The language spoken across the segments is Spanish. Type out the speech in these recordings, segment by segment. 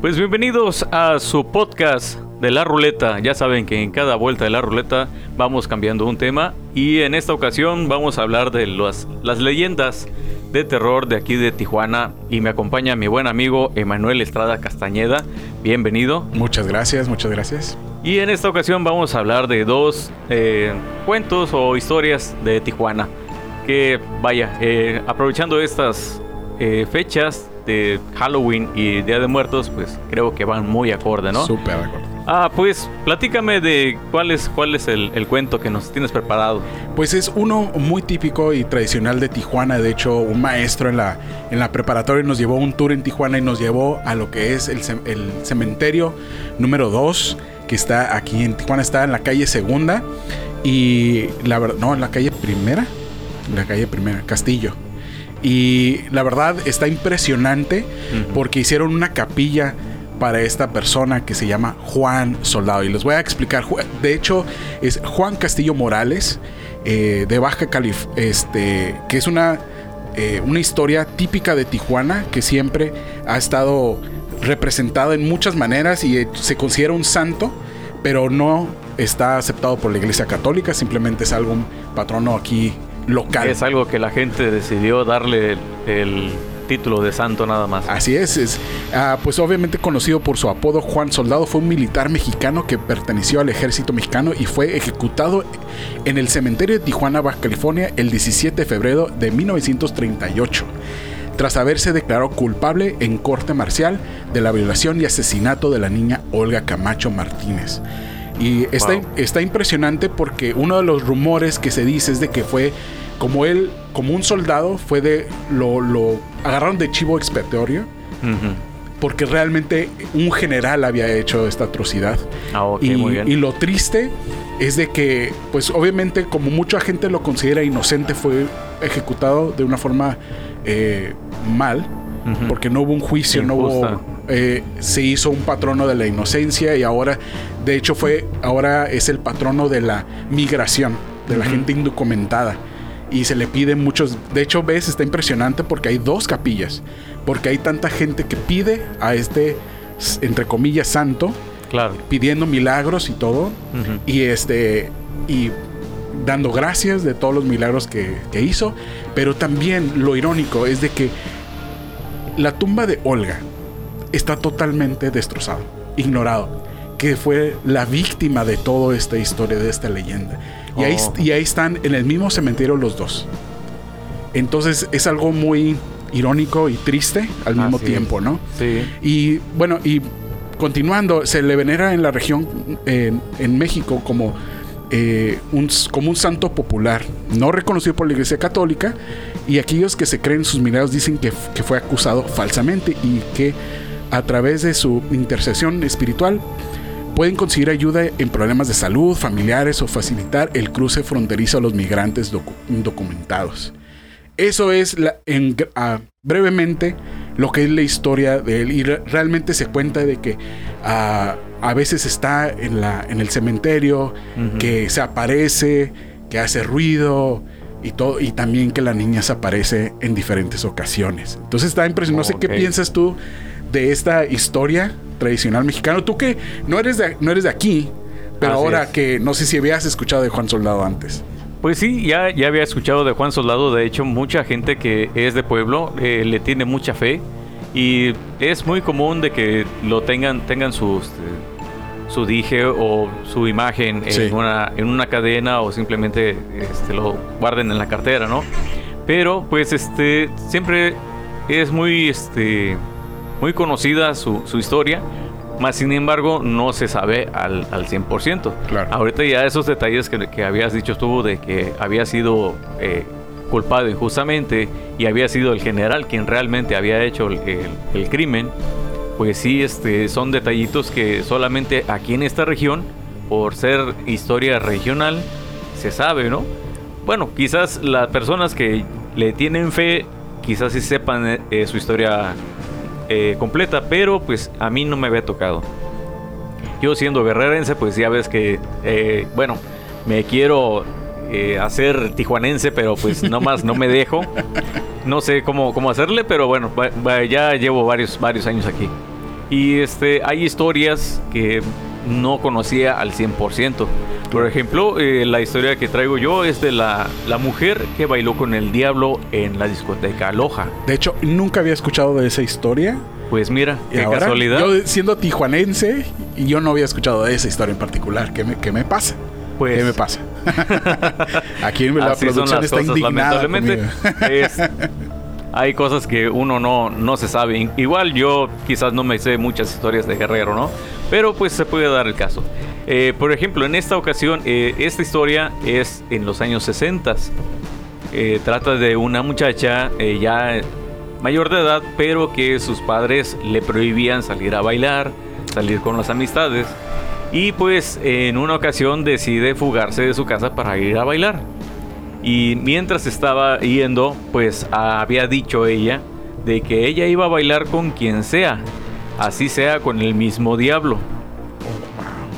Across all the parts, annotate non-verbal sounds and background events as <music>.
Pues bienvenidos a su podcast de la ruleta. Ya saben que en cada vuelta de la ruleta vamos cambiando un tema y en esta ocasión vamos a hablar de las, las leyendas de terror de aquí de Tijuana y me acompaña mi buen amigo Emanuel Estrada Castañeda. Bienvenido. Muchas gracias, muchas gracias. Y en esta ocasión vamos a hablar de dos eh, cuentos o historias de Tijuana. Que vaya, eh, aprovechando estas eh, fechas Halloween y Día de Muertos, pues creo que van muy acorde, ¿no? Súper de acuerdo. Ah, pues platícame de cuál es, cuál es el, el cuento que nos tienes preparado. Pues es uno muy típico y tradicional de Tijuana. De hecho, un maestro en la, en la preparatoria nos llevó un tour en Tijuana y nos llevó a lo que es el, el cementerio número 2, que está aquí en Tijuana, está en la calle Segunda. Y la verdad, no, en la calle Primera. En la calle Primera, Castillo. Y la verdad está impresionante porque hicieron una capilla para esta persona que se llama Juan Soldado. Y les voy a explicar. De hecho, es Juan Castillo Morales, eh, de Baja California, este, que es una, eh, una historia típica de Tijuana que siempre ha estado representada en muchas maneras y eh, se considera un santo, pero no está aceptado por la Iglesia Católica, simplemente es algo un patrono aquí local. Es algo que la gente decidió darle el, el título de santo nada más. Así es, es ah, pues obviamente conocido por su apodo Juan Soldado, fue un militar mexicano que perteneció al ejército mexicano y fue ejecutado en el cementerio de Tijuana, Baja California, el 17 de febrero de 1938, tras haberse declarado culpable en corte marcial de la violación y asesinato de la niña Olga Camacho Martínez. Y está, Wow. está impresionante porque uno de los rumores que se dice es de que fue como él, como un soldado, fue de lo, lo agarraron de chivo expiatorio porque realmente un general había hecho esta atrocidad. Ah, ok, y, muy bien. y lo triste es de que, pues obviamente como mucha gente lo considera inocente, fue ejecutado de una forma eh, mal, porque no hubo un juicio, no hubo... eh, se hizo un patrono de la inocencia y ahora, de hecho fue, ahora es el patrono de la migración, de la gente indocumentada. Y se le piden muchos, de hecho ves, está impresionante porque hay dos capillas, porque hay tanta gente que pide a este, entre comillas, santo, Claro. pidiendo milagros y todo, y este, y dando gracias de todos los milagros que, que hizo, pero también lo irónico es de que la tumba de Olga está totalmente destrozada, ignorado, que fue la víctima de toda esta historia, de esta leyenda. Y, ahí, Oh. y ahí están en el mismo cementerio los dos. Entonces es algo muy irónico y triste al mismo tiempo, ¿no? Sí. Y bueno, y continuando, se le venera en la región, en, en México, como, eh, un, como un santo popular, no reconocido por la Iglesia Católica, y aquellos que se creen sus milagros dicen que fue acusado falsamente y que a través de su intercesión espiritual pueden conseguir ayuda en problemas de salud, familiares o facilitar el cruce fronterizo a los migrantes docu- indocumentados. Eso es la- en gr- brevemente lo que es la historia de él y re- realmente se cuenta de que a veces está en, la, en el cementerio, que se aparece, que hace ruido y todo y también que la niña se aparece en diferentes ocasiones. Entonces está impresionante. No sé qué piensas tú de esta historia tradicional mexicana. Tú que no eres de, no eres de aquí, pero Así ahora es. que no sé si habías escuchado de Juan Soldado antes. Pues sí, ya, ya había escuchado de Juan Soldado. De hecho, mucha gente que es de pueblo eh, le tiene mucha fe. Y es muy común de que lo tengan, tengan su, este, su dije o su imagen Sí. en, una, en una cadena o simplemente este, lo guarden en la cartera, ¿no? Pero pues este siempre es muy, este, muy conocida su, su historia. Más sin embargo, no se sabe al, al 100%. Claro. Ahorita ya esos detalles que, que habías dicho tú de que había sido eh, culpado injustamente y había sido el general quien realmente había hecho el, el- el crimen, pues sí, este, son detallitos que solamente aquí en esta región, por ser historia regional, se sabe, ¿no? Bueno, quizás las personas que le tienen fe, quizás sí sepan eh, eh, su historia eh, completa, pero pues a mí no me había tocado. Yo siendo guerrerense, pues ya ves que, eh, bueno, me quiero eh, hacer tijuanense, pero pues <laughs> nomás no me dejo. No sé cómo, cómo hacerle, pero bueno, va- va- ya llevo varios, varios años aquí. Y este, hay historias que no conocía al 100%. Por ejemplo, eh, la historia que traigo yo es de la, la, mujer que bailó con el diablo en la discoteca Loja. De hecho, nunca había escuchado de esa historia. Pues mira, qué ahora, casualidad. Yo siendo tijuanense y yo no había escuchado de esa historia en particular. ¿Qué me, qué me pasa? Pues, ¿Qué me pasa? <laughs> Aquí la así son producción está cosas, indignada. lamentablemente. Es- hay cosas que uno no, no se sabe. Igual yo quizás no me sé muchas historias de Guerrero, ¿no? Pero pues se puede dar el caso. Eh, por ejemplo, en esta ocasión, eh, esta historia es en los años 60. Eh, trata de una muchacha ya mayor de edad, pero que sus padres le prohibían salir a bailar, salir con las amistades. Y pues en una ocasión decide fugarse de su casa para ir a bailar. Y mientras estaba yendo, pues había dicho ella de que ella iba a bailar con quien sea, así sea con el mismo diablo.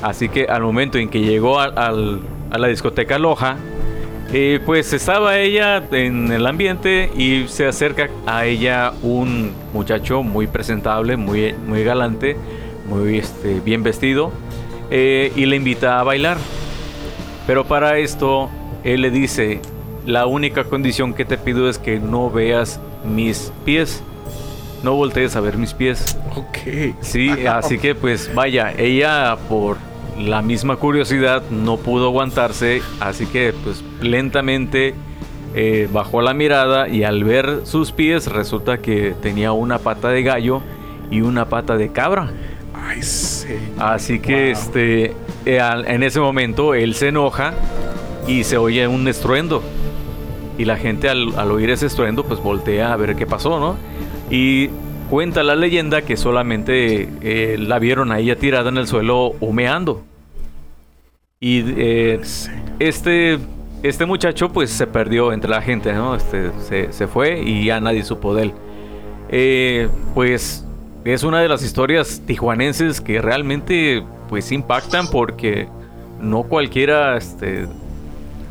Así que al momento en que llegó al- a la discoteca Loja, eh, pues estaba ella en el ambiente y se acerca a ella un muchacho muy presentable, muy, muy galante, muy este, bien vestido, eh, y le invita a bailar. Pero para esto, él le dice, la única condición que te pido es que no veas mis pies. No voltees a ver mis pies. Ok. Sí, así que pues vaya, ella por la misma curiosidad no pudo aguantarse, así que pues lentamente eh, bajó la mirada y al ver sus pies resulta que tenía una pata de gallo y una pata de cabra. Ay, sí. Así que Wow. este eh, en ese momento él se enoja y se oye un estruendo. Y la gente al, al oír ese estruendo pues voltea a ver qué pasó, ¿no? Y cuenta la leyenda que solamente eh, la vieron a ella tirada en el suelo humeando. Y eh, este, este muchacho pues se perdió entre la gente, ¿no? Este, se, se fue y ya nadie supo de él. Eh, pues es una de las historias tijuanenses que realmente pues impactan porque no cualquiera, este,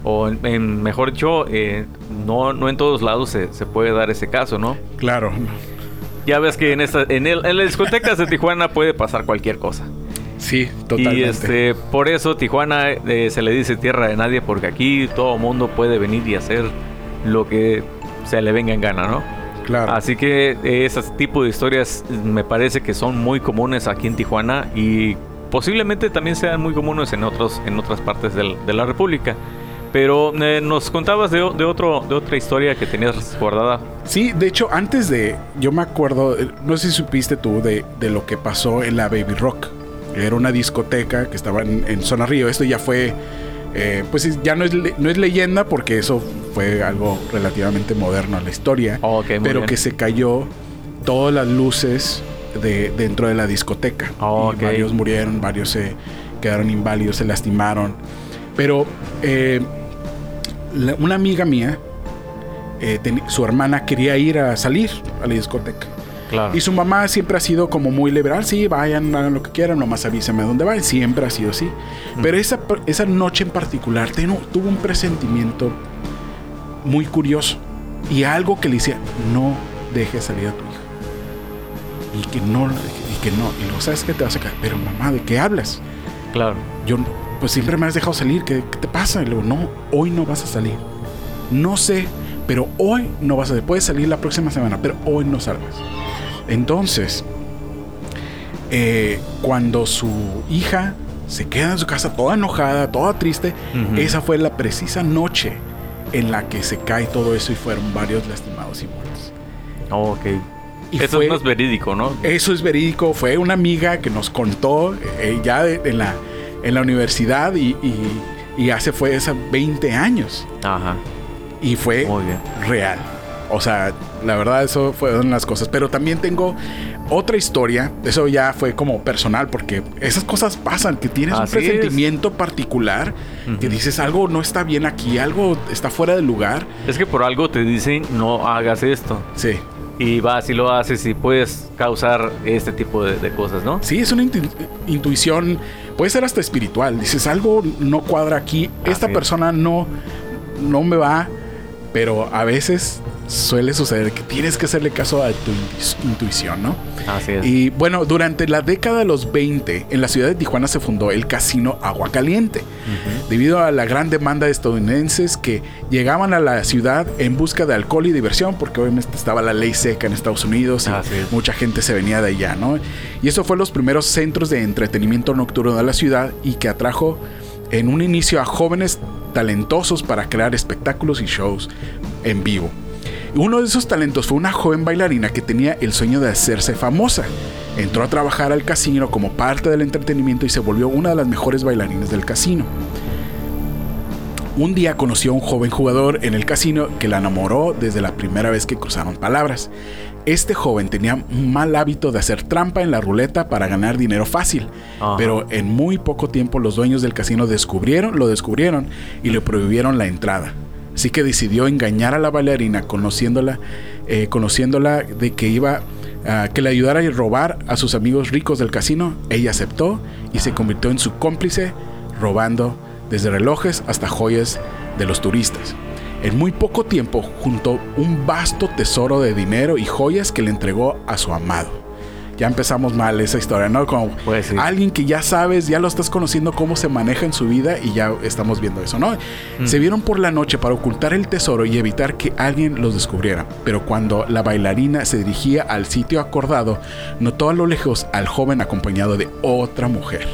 o mejor dicho, no, no en todos lados se, se puede dar ese caso, ¿no? Claro. Ya ves que en, esta, en, el- en las discotecas de Tijuana puede pasar cualquier cosa. Sí, totalmente. Y este, por eso Tijuana eh, se le dice tierra de nadie, porque aquí todo mundo puede venir y hacer lo que se le venga en gana, ¿no? claro. Así que eh, ese tipo de historias eh, me parece que son muy comunes aquí en Tijuana y posiblemente también sean muy comunes en otros en otras partes del- de la República. Pero eh, nos contabas de, otro de otra historia que tenías guardada. Sí, de hecho, antes de. Yo me acuerdo, eh, no sé si supiste tú de, de lo que pasó en la Baby Rock. Era una discoteca que estaba en, en Zona Río. Esto ya fue. eh, pues ya no es, no es leyenda porque eso fue algo relativamente moderno a la historia. Ok, muy pero bien. que se cayó todas las luces de, dentro de la discoteca. Y varios murieron, varios se quedaron inválidos, se lastimaron. Pero eh, la- una amiga mía, eh, ten- su hermana quería ir a salir a la discoteca. Claro. Y su mamá siempre ha sido como muy liberal, sí, vayan, hagan lo que quieran, nomás avísame a dónde van, siempre ha sido así. Pero esa, esa noche en particular tenu- tuvo un presentimiento muy curioso y algo que le decía, no dejes salir a tu hija. Y que no, y que no, y luego, ¿sabes qué te vas a caer? Pero mamá, ¿de qué hablas? Claro. Yo, no- pues siempre me has dejado salir, ¿qué, qué te pasa? Y luego, no, hoy no vas a salir. No sé, pero hoy no vas a salir. Puedes salir la próxima semana, pero hoy no salgas. Entonces, eh, cuando su hija se queda en su casa toda enojada, toda triste, Ujú. esa fue la precisa noche en la que se cae todo eso y fueron varios lastimados y muertos. Oh, ok. Y Eso fue- no es verídico, ¿no? Eso es verídico, fue una amiga que nos contó eh, ya de- en, la, en la universidad y, y- y hace fue hace 20 años Ajá. y fue Muy bien. real. O sea, la verdad eso fueron las cosas. Pero también tengo otra historia, eso ya fue como personal, porque esas cosas pasan, que tienes Así un es. presentimiento particular, que dices algo no está bien aquí, algo está fuera de lugar. Es que por algo te dicen no hagas esto. Sí. Y vas y lo haces y puedes causar este tipo de, de cosas, ¿no? Sí, es una intu- intuición, puede ser hasta espiritual. Dices, algo no cuadra aquí, esta persona no, no me va, pero a veces suele suceder que tienes que hacerle caso a tu intuición, ¿no? Así es. Y bueno, durante la década de los 20, en la ciudad de Tijuana se fundó el casino Agua Caliente, debido a la gran demanda de estadounidenses que llegaban a la ciudad en busca de alcohol y diversión, porque obviamente estaba la ley seca en Estados Unidos y mucha gente se venía de allá, ¿no? Y eso fue los primeros centros de entretenimiento nocturno de la ciudad y que atrajo en un inicio a jóvenes talentosos para crear espectáculos y shows en vivo. Uno de esos talentos fue una joven bailarina que tenía el sueño de hacerse famosa. Entró a trabajar al casino como parte del entretenimiento y se volvió una de las mejores bailarinas del casino. Un día conoció a un joven jugador en el casino que la enamoró desde la primera vez que cruzaron palabras. Este joven tenía un mal hábito de hacer trampa en la ruleta para ganar dinero fácil, pero en muy poco tiempo los dueños del casino descubrieron, lo descubrieron y le prohibieron la entrada. Así que decidió engañar a la bailarina conociéndola, eh, conociéndola de que iba a que le ayudara a robar a sus amigos ricos del casino. Ella aceptó y se convirtió en su cómplice robando desde relojes hasta joyas de los turistas. En muy poco tiempo juntó un vasto tesoro de dinero y joyas que le entregó a su amado ya empezamos mal esa historia, ¿no? Como alguien que ya sabes, ya lo estás conociendo cómo se maneja en su vida y ya estamos viendo eso, ¿no? Mm. Se vieron por la noche para ocultar el tesoro y evitar que alguien los descubriera. Pero cuando la bailarina se dirigía al sitio acordado, notó a lo lejos al joven acompañado de otra mujer.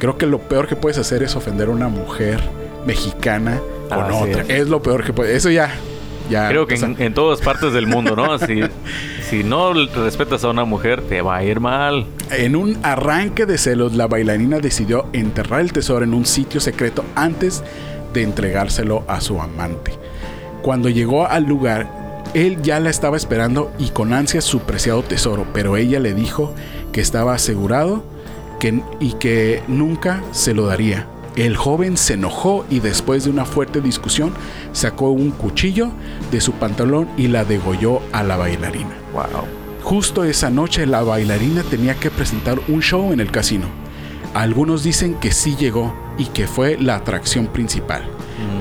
Creo que lo peor que puedes hacer es ofender a una mujer mexicana con otra. Es. lo peor que puedes. Eso ya Creo que en, todas partes del mundo, ¿no? <laughs> Si, si no respetas a una mujer, te va a ir mal. En un arranque de celos, la bailarina decidió enterrar el tesoro en un sitio secreto antes de entregárselo a su amante. Cuando llegó al lugar, él ya la estaba esperando y con ansia su preciado tesoro, pero ella le dijo que estaba asegurado que, y que nunca se lo daría. El joven se enojó y después de una fuerte discusión sacó un cuchillo de su pantalón y la degolló a la bailarina. Wow. Justo esa noche la bailarina tenía que presentar un show en el casino. Algunos dicen que sí llegó y que fue la atracción principal.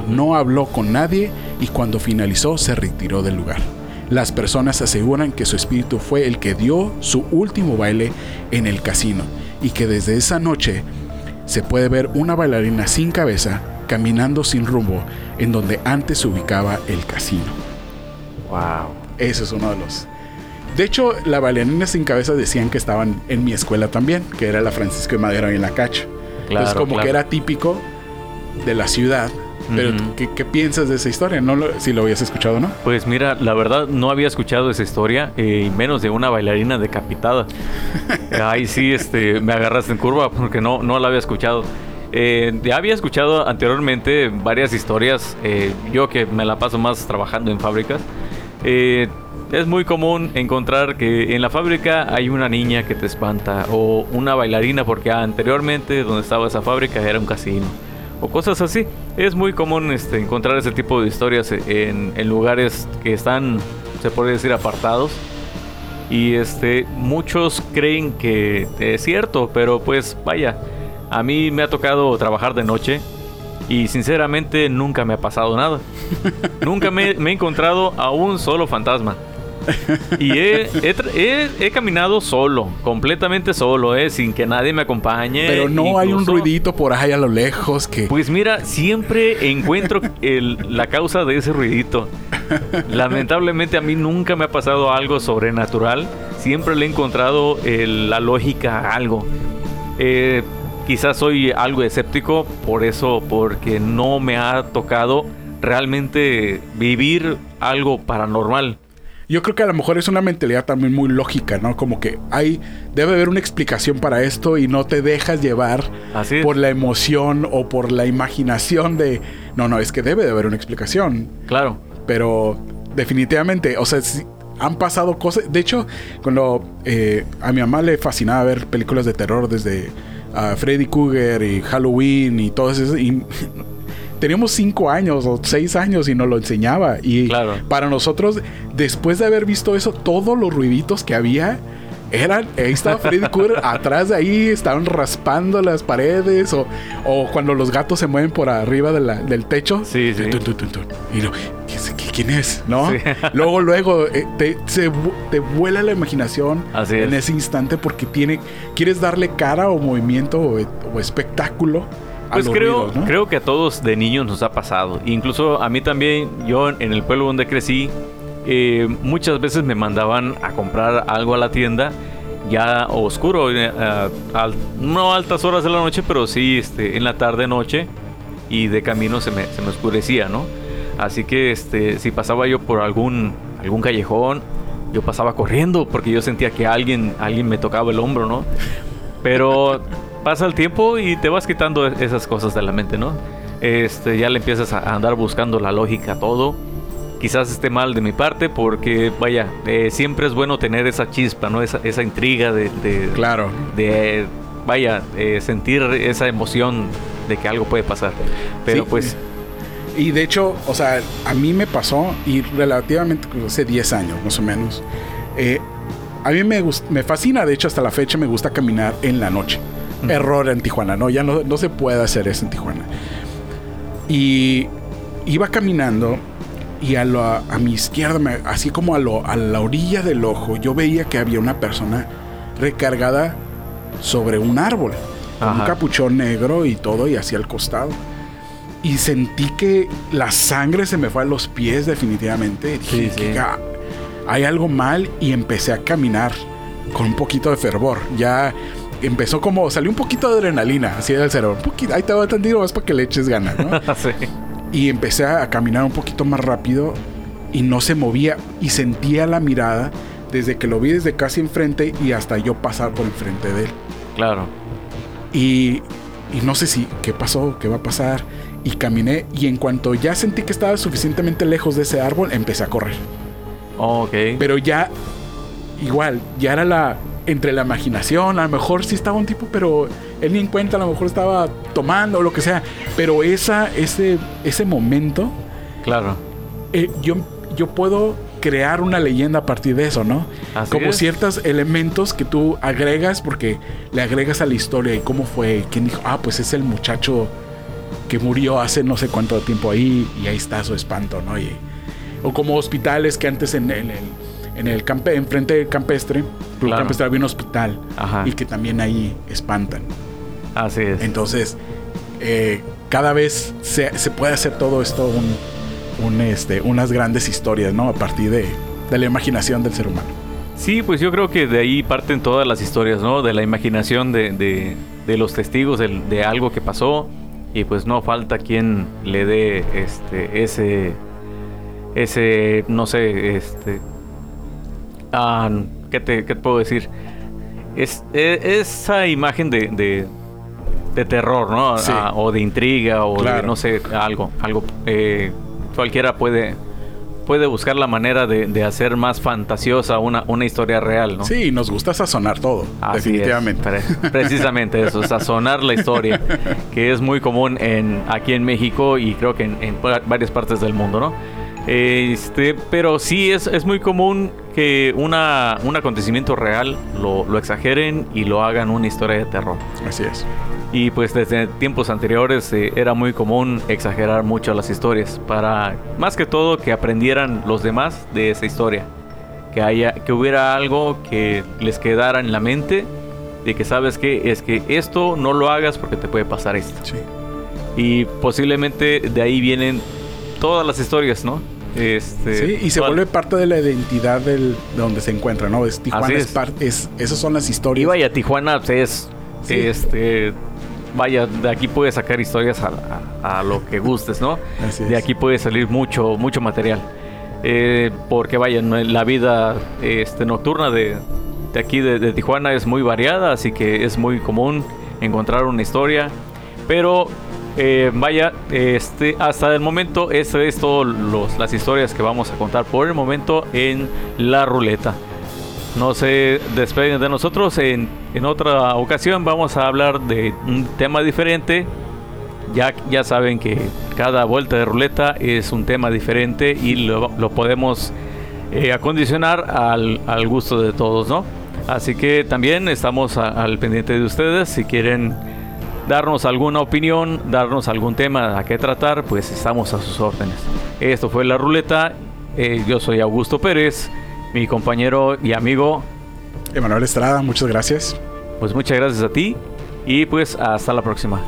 No habló con nadie y cuando finalizó se retiró del lugar. Las personas aseguran que su espíritu fue el que dio su último baile en el casino y que desde esa noche se puede ver una bailarina sin cabeza caminando sin rumbo en donde antes se ubicaba el casino. Wow. Eso es uno de los. De hecho, la bailarina sin cabeza decían que estaban en mi escuela también, que era la Francisco de Madero en la Cacha. Claro, Entonces, como que era típico de la ciudad pero, ¿qué, piensas de esa historia? ¿No si lo habías escuchado no? Pues mira, la verdad no había escuchado esa historia, eh, y menos de una bailarina decapitada. <laughs> Ahí sí este, me agarraste en curva porque no, no la había escuchado. Eh, ya había escuchado anteriormente varias historias, eh, yo que me la paso más trabajando en fábricas. es muy común encontrar que en la fábrica hay una niña que te espanta o una bailarina porque anteriormente donde estaba esa fábrica era un casino o cosas así. Es muy común este, encontrar ese tipo de historias en, lugares que están, se puede decir, apartados. Y este, muchos creen que es cierto, pero pues vaya, a mí me ha tocado trabajar de noche y sinceramente nunca me ha pasado nada. <laughs> nunca me, me he encontrado a un solo fantasma. Y he, caminado solo, completamente solo, ¿eh? sin que nadie me acompañe. Pero no hay un ruidito por ahí a lo lejos que... Pues mira, siempre encuentro la causa de ese ruidito. Lamentablemente a mí nunca me ha pasado algo sobrenatural. Siempre le he encontrado la lógica a algo. Eh, quizás soy algo escéptico por eso, porque no me ha tocado realmente vivir algo paranormal. Yo creo que a lo mejor es una mentalidad también muy lógica, ¿no? Como que hay, debe haber una explicación para esto y no te dejas llevar por la emoción o por la imaginación de, no, no, es que debe de haber una explicación. Claro. Pero definitivamente, o sea, han pasado cosas. De hecho, cuando eh, a mi mamá le fascinaba ver películas de terror desde uh, Freddy Krueger y Halloween y todo eso, y teníamos cinco años o seis años y nos lo enseñaba. Y para nosotros, después de haber visto eso, todos los ruiditos que había Eran, ahí estaba Freddy Krueger, <laughs> atrás de ahí estaban raspando las paredes o, o cuando los gatos se mueven por arriba de la- del techo. Sí, sí. Tun, tun, tun. Y no, ¿qué es- qué- ¿quién es? ¿No? <laughs> Luego, luego eh, te, se te vuela la imaginación Así en es. ese instante porque tiene, quieres darle cara o movimiento o, o espectáculo. Pues creo, ruidos, ¿no? creo que a todos de niños nos ha pasado. Incluso a mí también, yo en el pueblo donde crecí, eh, muchas veces me mandaban a comprar algo a la tienda ya oscuro, eh, a- no altas horas de la noche, pero sí este, en la tarde noche y de camino se me, se me oscurecía, ¿no? Así que este, si pasaba yo por algún, algún callejón, yo pasaba corriendo porque yo sentía que alguien, alguien me tocaba el hombro, ¿no? Pero pasa el tiempo y te vas quitando esas cosas de la mente, ¿no? Este, ya le empiezas a andar buscando la lógica a todo. Quizás esté mal de mi parte porque, vaya, eh, siempre es bueno tener esa chispa, ¿no? Esa, esa intriga de, de, Claro. de, vaya, eh, sentir esa emoción de que algo puede pasar. Pero Sí. pues, Y de hecho, o sea, a mí me pasó, y relativamente hace 10 años más o menos, eh, a mí me, me fascina, de hecho hasta la fecha me gusta caminar en la noche. Error en Tijuana, no, ya no, no se puede hacer eso en Tijuana. Y iba caminando y a, lo- a mi izquierda, me- así como a, lo- a la orilla del ojo, yo veía que había una persona recargada sobre un árbol. con Un capuchón negro y todo y hacia el costado. Y sentí que la sangre se me fue a los pies definitivamente. Dije, Sí, sí. que "Ah, hay algo mal y empecé a caminar con un poquito de fervor. Ya empezó como, salió un poquito de adrenalina así del cerebro. Un poquito, ahí te va tantito más para que le eches ganas, ¿no? <laughs> sí. y empecé a caminar un poquito más rápido y no se movía y sentía la mirada desde que lo vi desde casi enfrente y hasta yo pasar por enfrente de él. claro. Y, y no sé si qué pasó, qué va a pasar. Y caminé y en cuanto ya sentí que estaba suficientemente lejos de ese árbol, empecé a correr. Ok. Pero ya, igual, ya era la, entre la imaginación, a lo mejor sí estaba un tipo, pero él ni en cuenta, a lo mejor estaba tomando o lo que sea. Pero esa, ese, ese momento, claro. eh, yo, yo puedo crear una leyenda a partir de eso, ¿no? Así Como es. ciertos elementos que tú agregas porque le agregas a la historia y cómo fue, quién dijo, ah, pues es el muchacho que murió hace no sé cuánto tiempo ahí y ahí está su espanto, ¿no? Y- o como hospitales que antes en, el en el, campe, enfrente del campestre, Club Claro. campestre había un hospital Ajá. y que también ahí espantan. Así es. Entonces, eh, cada vez se, se puede hacer todo esto un, un, este, unas grandes historias, ¿no? A partir de, de la imaginación del ser humano. Sí, pues yo creo que de ahí parten todas las historias, ¿no? De la imaginación de, de- de los testigos del- de, algo que pasó y pues no falta quien le dé este ese ese no sé este ah, ¿qué, te, qué te puedo decir? Es, e- esa imagen de, de, de terror, ¿no? Sí. Ah, o de intriga o de no sé algo algo eh, cualquiera puede puede buscar la manera de, de hacer más fantasiosa una, una historia real, ¿no? Sí, nos gusta sazonar todo, Así definitivamente. pre- precisamente eso, <laughs> sazonar la historia, que es muy común en, aquí en México y creo que en, en va- varias partes del mundo, ¿no? Este, pero sí es, es muy común que una, un acontecimiento real lo, lo exageren y lo hagan una historia de terror. Así es. Y pues desde tiempos anteriores eh, era muy común exagerar mucho las historias para más que todo que aprendieran los demás de esa historia. Que haya que hubiera algo que les quedara en la mente de que sabes que es que esto no lo hagas porque te puede pasar esto. Sí. Y posiblemente de ahí vienen todas las historias, ¿no? Este, Sí, y se vuelve parte de la identidad del, de donde se encuentra, ¿no? Es Tijuana, Así es. es. parte, es, esas son las Y historias. vaya, Tijuana pues, es Sí. este vaya, de aquí puedes sacar historias a, a- a lo que gustes, ¿no? Así De aquí puede salir mucho, mucho material. Eh, porque vaya, la vida este, nocturna de, de aquí de, de Tijuana es muy variada, así que es muy común encontrar una historia. Pero eh, vaya, este, hasta el momento, eso es todas las historias que vamos a contar por el momento en la ruleta. No se despeguen de nosotros. En, en otra ocasión vamos a hablar de un tema diferente. Ya, ya saben que cada vuelta de ruleta es un tema diferente y lo, lo podemos eh, acondicionar al, al gusto de todos, ¿no? Así que también estamos al pendiente de ustedes. Si quieren darnos alguna opinión, darnos algún tema a qué tratar, pues estamos a sus órdenes. Esto fue La Ruleta. Eh, yo soy Augusto Pérez, mi compañero y amigo. Emanuel Estrada, muchas gracias. Pues muchas gracias a ti y pues hasta la próxima.